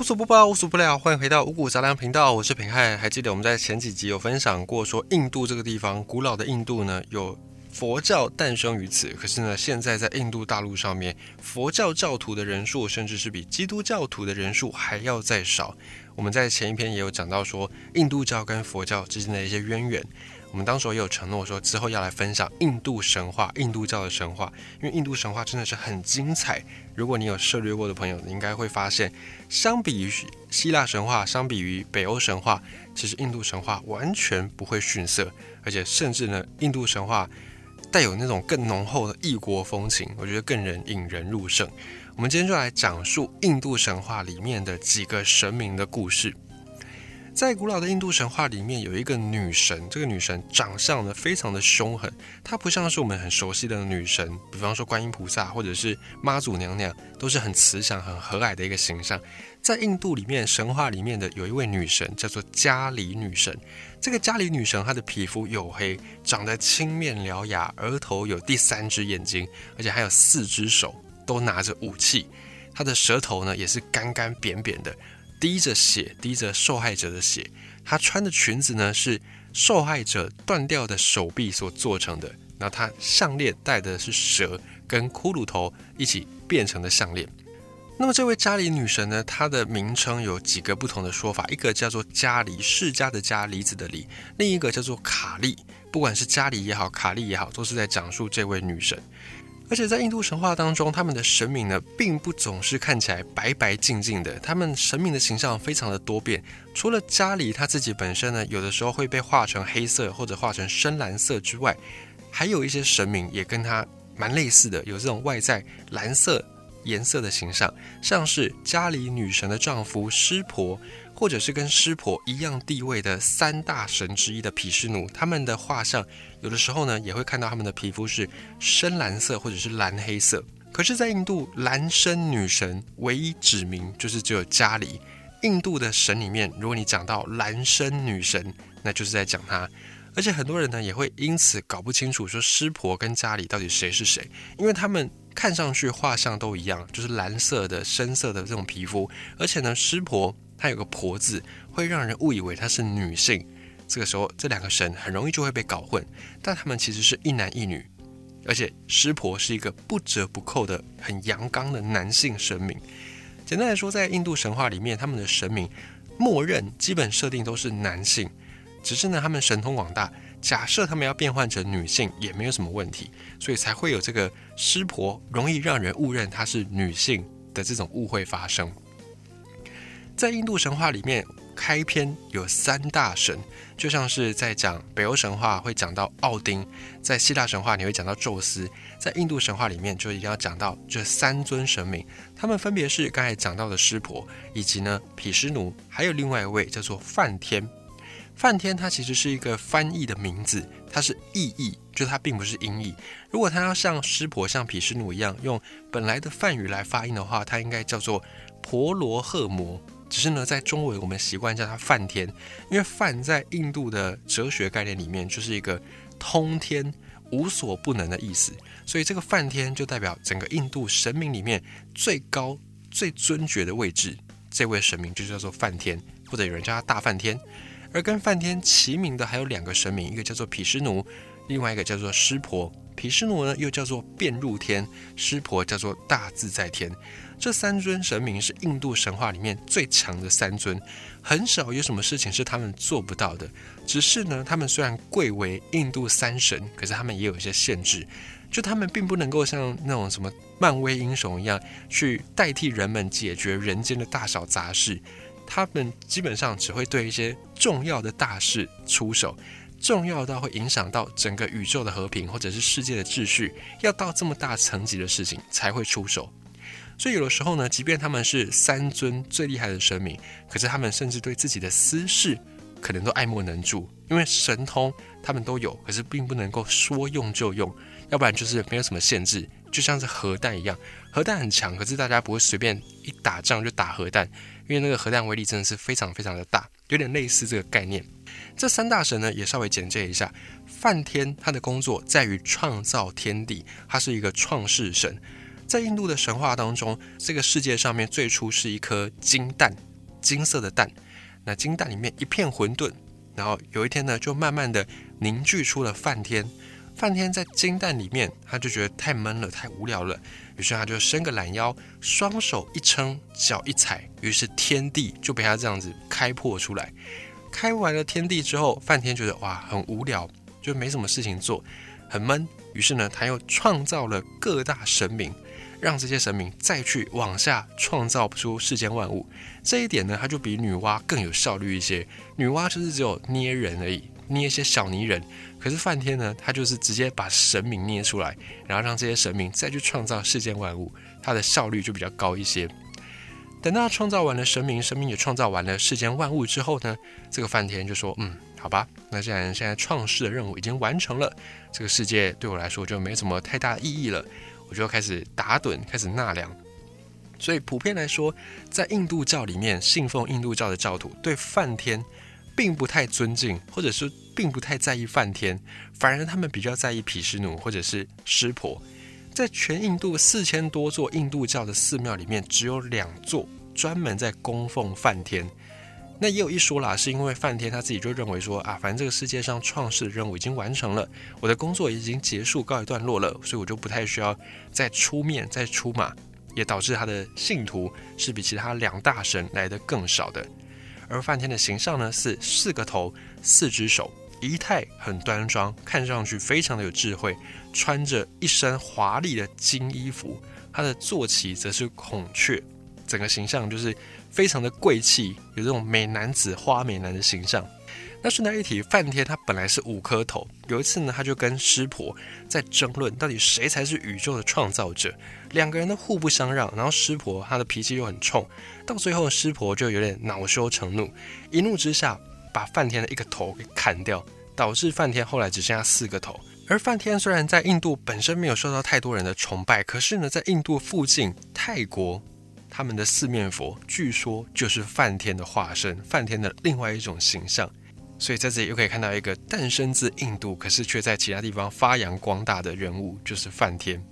无所不包，无所不了。欢迎回到五谷杂粮频道，我是平汉。还记得我们在前几集有分享过，说印度这个地方，古老的印度呢，有佛教诞生于此。可是呢，现在在印度大陆上面，佛教教徒的人数，甚至是比基督教徒的人数还要再少。我们在前一篇也有讲到说，印度教跟佛教之间的一些渊源。我们当时也有承诺说，之后要来分享印度神话、印度教的神话，因为印度神话真的是很精彩。如果你有涉猎过的朋友，你应该会发现，相比于希腊神话，相比于北欧神话，其实印度神话完全不会逊色，而且甚至呢，印度神话带有那种更浓厚的异国风情，我觉得更人引人入胜。我们今天就来讲述印度神话里面的几个神明的故事。在古老的印度神话里面，有一个女神。这个女神长相呢，非常的凶狠。她不像是我们很熟悉的女神，比方说观音菩萨或者是妈祖娘娘，都是很慈祥、很和蔼的一个形象。在印度里面，神话里面的有一位女神，叫做迦离女神。这个迦离女神，她的皮肤黝黑，长得青面獠牙，额头有第三只眼睛，而且还有四只手，都拿着武器。她的舌头呢，也是干干扁扁的。滴着血，滴着受害者的血。她穿的裙子呢，是受害者断掉的手臂所做成的。那她项链戴的是蛇跟骷髅头一起变成的项链。那么这位迦离女神呢，她的名称有几个不同的说法，一个叫做加里世家的加离子的离，另一个叫做卡利。不管是加里也好，卡利也好，都是在讲述这位女神。而且在印度神话当中，他们的神明呢，并不总是看起来白白净净的，他们神明的形象非常的多变。除了家里他自己本身呢，有的时候会被画成黑色或者画成深蓝色之外，还有一些神明也跟他蛮类似的，有这种外在蓝色颜色的形象，像是家里女神的丈夫湿婆。或者是跟湿婆一样地位的三大神之一的毗湿奴，他们的画像有的时候呢，也会看到他们的皮肤是深蓝色或者是蓝黑色。可是，在印度，蓝身女神唯一指名就是只有家里。印度的神里面，如果你讲到蓝身女神，那就是在讲她。而且很多人呢，也会因此搞不清楚说湿婆跟家里到底谁是谁，因为他们看上去画像都一样，就是蓝色的深色的这种皮肤，而且呢，湿婆。她有个“婆”字，会让人误以为她是女性。这个时候，这两个神很容易就会被搞混。但他们其实是一男一女，而且湿婆是一个不折不扣的很阳刚的男性神明。简单来说，在印度神话里面，他们的神明默认基本设定都是男性，只是呢，他们神通广大，假设他们要变换成女性也没有什么问题，所以才会有这个湿婆容易让人误认她是女性的这种误会发生。在印度神话里面，开篇有三大神，就像是在讲北欧神话会讲到奥丁，在希腊神话你会讲到宙斯，在印度神话里面就一定要讲到这三尊神明，他们分别是刚才讲到的湿婆，以及呢毗湿奴，还有另外一位叫做梵天。梵天它其实是一个翻译的名字，它是意译，就它并不是音译。如果它要像湿婆、像毗湿奴一样用本来的梵语来发音的话，它应该叫做婆罗赫摩。只是呢，在中文我们习惯叫它梵天，因为梵在印度的哲学概念里面就是一个通天、无所不能的意思，所以这个梵天就代表整个印度神明里面最高、最尊爵的位置。这位神明就叫做梵天，或者有人叫他大梵天。而跟梵天齐名的还有两个神明，一个叫做毗湿奴，另外一个叫做湿婆。毗湿奴呢又叫做变入天，湿婆叫做大自在天。这三尊神明是印度神话里面最强的三尊，很少有什么事情是他们做不到的。只是呢，他们虽然贵为印度三神，可是他们也有一些限制，就他们并不能够像那种什么漫威英雄一样去代替人们解决人间的大小杂事。他们基本上只会对一些重要的大事出手，重要到会影响到整个宇宙的和平或者是世界的秩序，要到这么大层级的事情才会出手。所以有的时候呢，即便他们是三尊最厉害的神明，可是他们甚至对自己的私事可能都爱莫能助，因为神通他们都有，可是并不能够说用就用，要不然就是没有什么限制，就像是核弹一样，核弹很强，可是大家不会随便一打仗就打核弹，因为那个核弹威力真的是非常非常的大，有点类似这个概念。这三大神呢，也稍微简介一下，梵天他的工作在于创造天地，他是一个创世神。在印度的神话当中，这个世界上面最初是一颗金蛋，金色的蛋。那金蛋里面一片混沌，然后有一天呢，就慢慢的凝聚出了梵天。梵天在金蛋里面，他就觉得太闷了，太无聊了，于是他就伸个懒腰，双手一撑，脚一踩，于是天地就被他这样子开破出来。开完了天地之后，梵天觉得哇，很无聊，就没什么事情做，很闷。于是呢，他又创造了各大神明。让这些神明再去往下创造出世间万物，这一点呢，它就比女娲更有效率一些。女娲就是只有捏人而已，捏一些小泥人。可是梵天呢，他就是直接把神明捏出来，然后让这些神明再去创造世间万物，它的效率就比较高一些。等到创造完了神明，神明也创造完了世间万物之后呢，这个梵天就说：“嗯，好吧，那既然现在创世的任务已经完成了，这个世界对我来说就没什么太大意义了。”我就开始打盹，开始纳凉。所以普遍来说，在印度教里面，信奉印度教的教徒对梵天并不太尊敬，或者是并不太在意梵天，反而他们比较在意毗湿奴或者是湿婆。在全印度四千多座印度教的寺庙里面，只有两座专门在供奉梵天。那也有一说啦，是因为梵天他自己就认为说啊，反正这个世界上创世的任务已经完成了，我的工作已经结束告一段落了，所以我就不太需要再出面再出马，也导致他的信徒是比其他两大神来的更少的。而梵天的形象呢是四个头四只手，仪态很端庄，看上去非常的有智慧，穿着一身华丽的金衣服，他的坐骑则是孔雀，整个形象就是。非常的贵气，有这种美男子、花美男的形象。那顺带一提，梵天他本来是五颗头。有一次呢，他就跟湿婆在争论，到底谁才是宇宙的创造者。两个人都互不相让，然后湿婆他的脾气又很冲，到最后湿婆就有点恼羞成怒，一怒之下把梵天的一个头给砍掉，导致梵天后来只剩下四个头。而梵天虽然在印度本身没有受到太多人的崇拜，可是呢，在印度附近泰国。他们的四面佛据说就是梵天的化身，梵天的另外一种形象，所以在这里又可以看到一个诞生自印度，可是却在其他地方发扬光大的人物，就是梵天。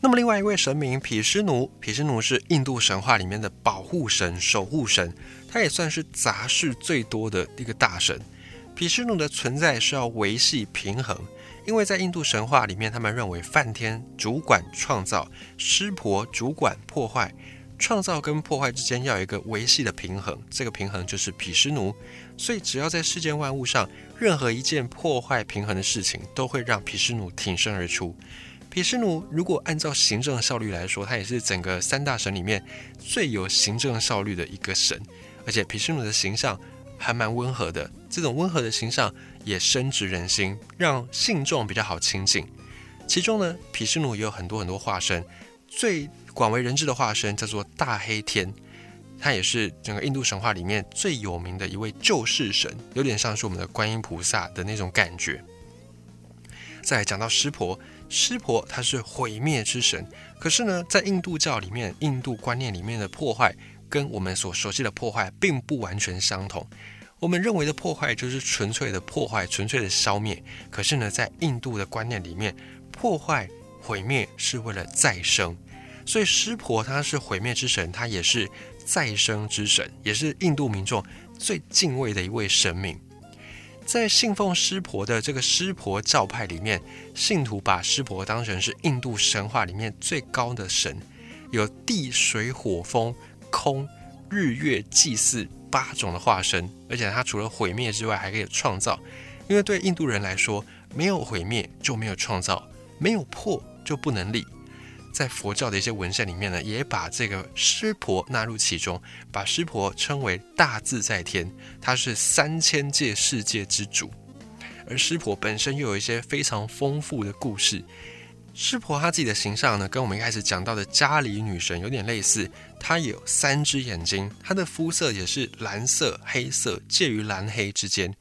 那么另外一位神明毗湿奴，毗湿奴是印度神话里面的保护神、守护神，他也算是杂事最多的一个大神。毗湿奴的存在是要维系平衡，因为在印度神话里面，他们认为梵天主管创造，湿婆主管破坏。创造跟破坏之间要有一个维系的平衡，这个平衡就是毗湿奴。所以只要在世间万物上，任何一件破坏平衡的事情，都会让毗湿奴挺身而出。毗湿奴如果按照行政效率来说，他也是整个三大神里面最有行政效率的一个神。而且毗湿奴的形象还蛮温和的，这种温和的形象也深植人心，让信众比较好亲近。其中呢，毗湿奴也有很多很多化身，最。广为人知的化身叫做大黑天，他也是整个印度神话里面最有名的一位救世神，有点像是我们的观音菩萨的那种感觉。再讲到湿婆，湿婆他是毁灭之神，可是呢，在印度教里面，印度观念里面的破坏跟我们所熟悉的破坏并不完全相同。我们认为的破坏就是纯粹的破坏，纯粹的消灭，可是呢，在印度的观念里面，破坏毁灭是为了再生。所以湿婆他是毁灭之神，他也是再生之神，也是印度民众最敬畏的一位神明。在信奉湿婆的这个湿婆教派里面，信徒把湿婆当成是印度神话里面最高的神，有地水火风空日月祭祀八种的化身，而且他除了毁灭之外，还可以创造。因为对印度人来说，没有毁灭就没有创造，没有破就不能立。在佛教的一些文献里面呢，也把这个湿婆纳入其中，把湿婆称为大自在天，他是三千界世界之主。而湿婆本身又有一些非常丰富的故事。湿婆他自己的形象呢，跟我们一开始讲到的迦里女神有点类似，她有三只眼睛，她的肤色也是蓝色、黑色，介于蓝黑之间。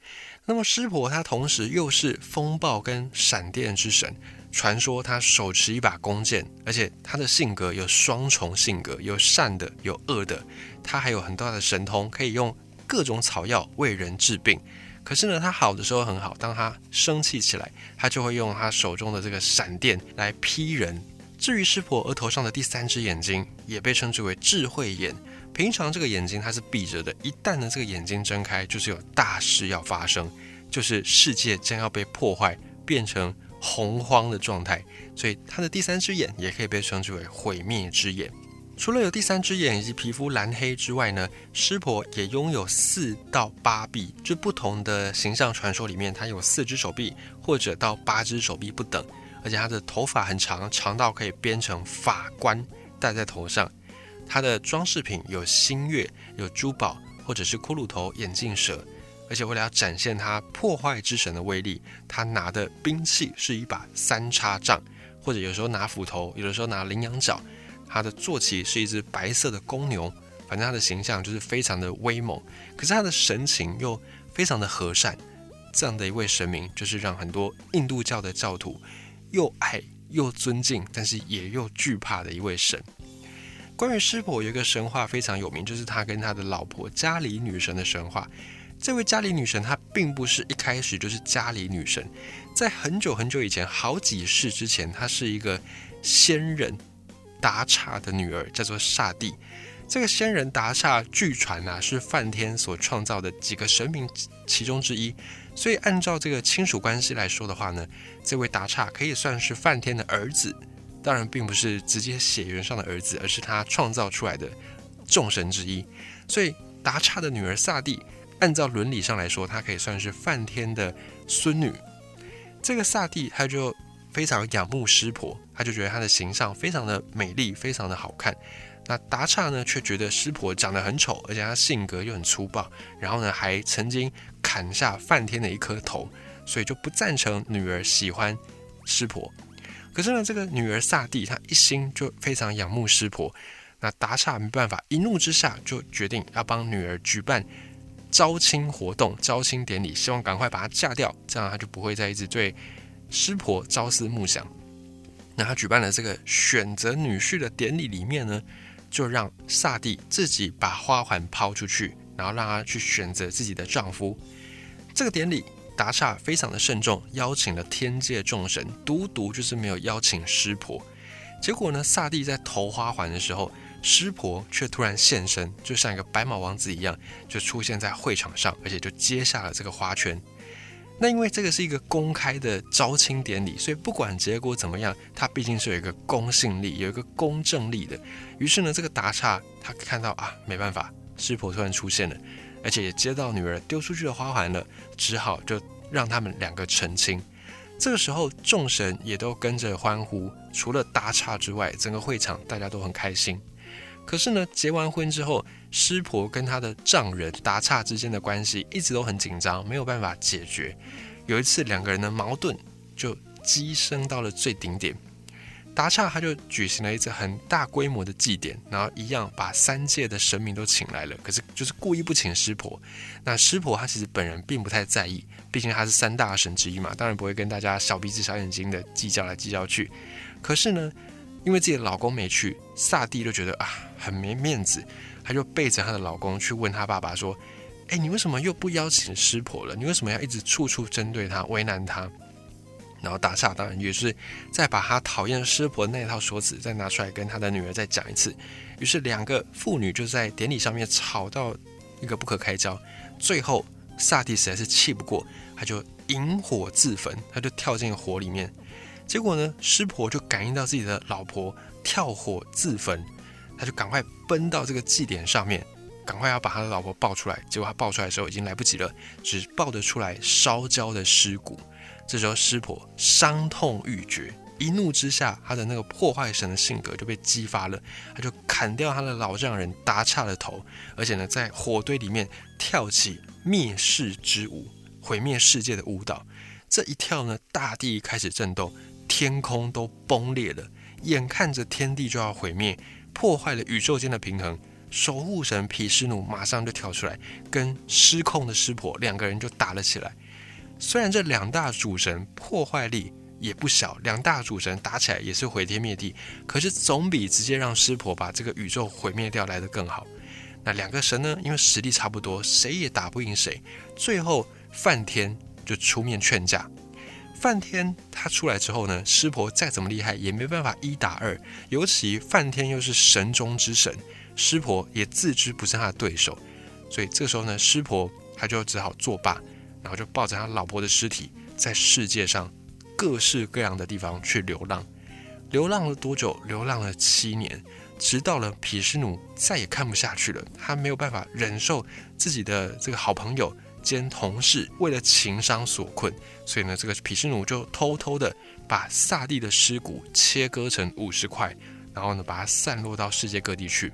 那么湿婆她同时又是风暴跟闪电之神。传说他手持一把弓箭，而且他的性格有双重性格，有善的，有恶的。他还有很大的神通，可以用各种草药为人治病。可是呢，他好的时候很好，当他生气起来，他就会用他手中的这个闪电来劈人，至于湿婆额头上的第三只眼睛，也被称之为智慧眼。平常这个眼睛它是闭着的，一旦呢这个眼睛睁开，就是有大事要发生，就是世界将要被破坏，变成洪荒的状态。所以他的第三只眼也可以被称之为毁灭之眼。除了有第三只眼以及皮肤蓝黑之外呢，湿婆也拥有四到八臂，就不同的形象传说里面，它有四只手臂或者到八只手臂不等，而且它的头发很长，长到可以编成发冠戴在头上。它的装饰品有星月、有珠宝或者是骷髅头、眼镜蛇，而且为了要展现它破坏之神的威力，他拿的兵器是一把三叉杖，或者有时候拿斧头，有的时候拿羚羊角。他的坐骑是一只白色的公牛，反正他的形象就是非常的威猛，可是他的神情又非常的和善。这样的一位神明，就是让很多印度教的教徒又爱又尊敬，但是也又惧怕的一位神。关于湿婆有一个神话非常有名，就是他跟他的老婆加里女神的神话。这位加里女神她并不是一开始就是加里女神，在很久很久以前，好几世之前，她是一个仙人。达刹的女儿叫做刹帝，这个仙人达刹据传呐是梵天所创造的几个神明其中之一，所以按照这个亲属关系来说的话呢，这位达刹可以算是梵天的儿子，当然并不是直接血缘上的儿子，而是他创造出来的众神之一。所以达刹的女儿萨蒂，按照伦理上来说，她可以算是梵天的孙女。这个萨蒂他就。非常仰慕湿婆，他就觉得她的形象非常的美丽，非常的好看。那达刹呢，却觉得湿婆长得很丑，而且她性格又很粗暴，然后呢，还曾经砍下梵天的一颗头，所以就不赞成女儿喜欢湿婆。可是呢，这个女儿萨蒂她一心就非常仰慕湿婆，那达刹没办法，一怒之下就决定要帮女儿举办招亲活动、招亲典礼，希望赶快把她嫁掉，这样她就不会再一直对。师婆朝思暮想，那他举办了这个选择女婿的典礼里面呢，就让萨蒂自己把花环抛出去，然后让他去选择自己的丈夫。这个典礼达刹非常的慎重，邀请了天界众神，独独就是没有邀请师婆。结果呢，萨蒂在投花环的时候，师婆却突然现身，就像一个白马王子一样，就出现在会场上，而且就接下了这个花圈。那因为这个是一个公开的招亲典礼，所以不管结果怎么样，它毕竟是有一个公信力、有一个公正力的。于是呢，这个达刹他看到啊，没办法，师婆突然出现了，而且也接到女儿丢出去的花环了，只好就让他们两个成亲。这个时候，众神也都跟着欢呼，除了达刹之外，整个会场大家都很开心。可是呢，结完婚之后，师婆跟她的丈人达岔之间的关系一直都很紧张，没有办法解决。有一次，两个人的矛盾就激升到了最顶点。达岔他就举行了一次很大规模的祭典，然后一样把三界的神明都请来了，可是就是故意不请师婆。那师婆她其实本人并不太在意，毕竟她是三大神之一嘛，当然不会跟大家小鼻子小眼睛的计较来计较去。可是呢，因为自己的老公没去，萨蒂就觉得啊。很没面子，她就背着她的老公去问她爸爸说：“哎，你为什么又不邀请师婆了？你为什么要一直处处针对她，为难她？”然后达刹当然也是再把他讨厌师婆的那套说辞再拿出来跟他的女儿再讲一次。于是两个妇女就在典礼上面吵到一个不可开交。最后萨蒂实在是气不过，他就引火自焚，他就跳进火里面。结果呢，师婆就感应到自己的老婆跳火自焚。他就赶快奔到这个祭典上面，赶快要把他的老婆抱出来。结果他抱出来的时候已经来不及了，只抱得出来烧焦的尸骨。这时候师婆伤痛欲绝，一怒之下，他的那个破坏神的性格就被激发了。他就砍掉他的老丈人达刹的头，而且呢，在火堆里面跳起灭世之舞，毁灭世界的舞蹈。这一跳呢，大地开始震动，天空都崩裂了，眼看着天地就要毁灭。破坏了宇宙间的平衡，守护神毗湿奴马上就跳出来，跟失控的湿婆两个人就打了起来。虽然这两大主神破坏力也不小，两大主神打起来也是毁天灭地，可是总比直接让湿婆把这个宇宙毁灭掉来的更好。那两个神呢，因为实力差不多，谁也打不赢谁。最后梵天就出面劝架，梵天他出来之后呢，湿婆再怎么厉害也没办法一打二，尤其梵天又是神中之神，湿婆也自知不是他的对手，所以这个时候呢，湿婆他就只好作罢，然后就抱着他老婆的尸体，在世界上各式各样的地方去流浪。流浪了多久？流浪了七年，直到了毗湿奴再也看不下去了，他没有办法忍受自己的这个好朋友兼同事为了情伤所困，所以呢，这个毗湿奴就偷偷的把萨蒂的尸骨切割成五十块，然后呢，把它散落到世界各地去。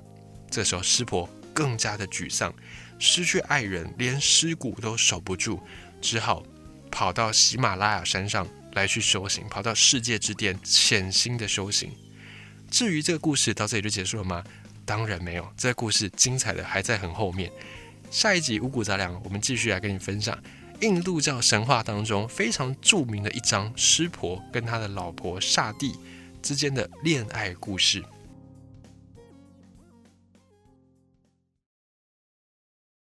这时候，湿婆更加的沮丧，失去爱人，连尸骨都守不住，只好跑到喜马拉雅山上。来去修行，跑到世界之巅潜心的修行。至于这个故事到这里就结束了吗？当然没有，这个故事精彩的还在很后面。下一集五谷杂粮，我们继续来跟你分享印度教神话当中非常著名的一张湿婆跟他的老婆刹帝之间的恋爱故事。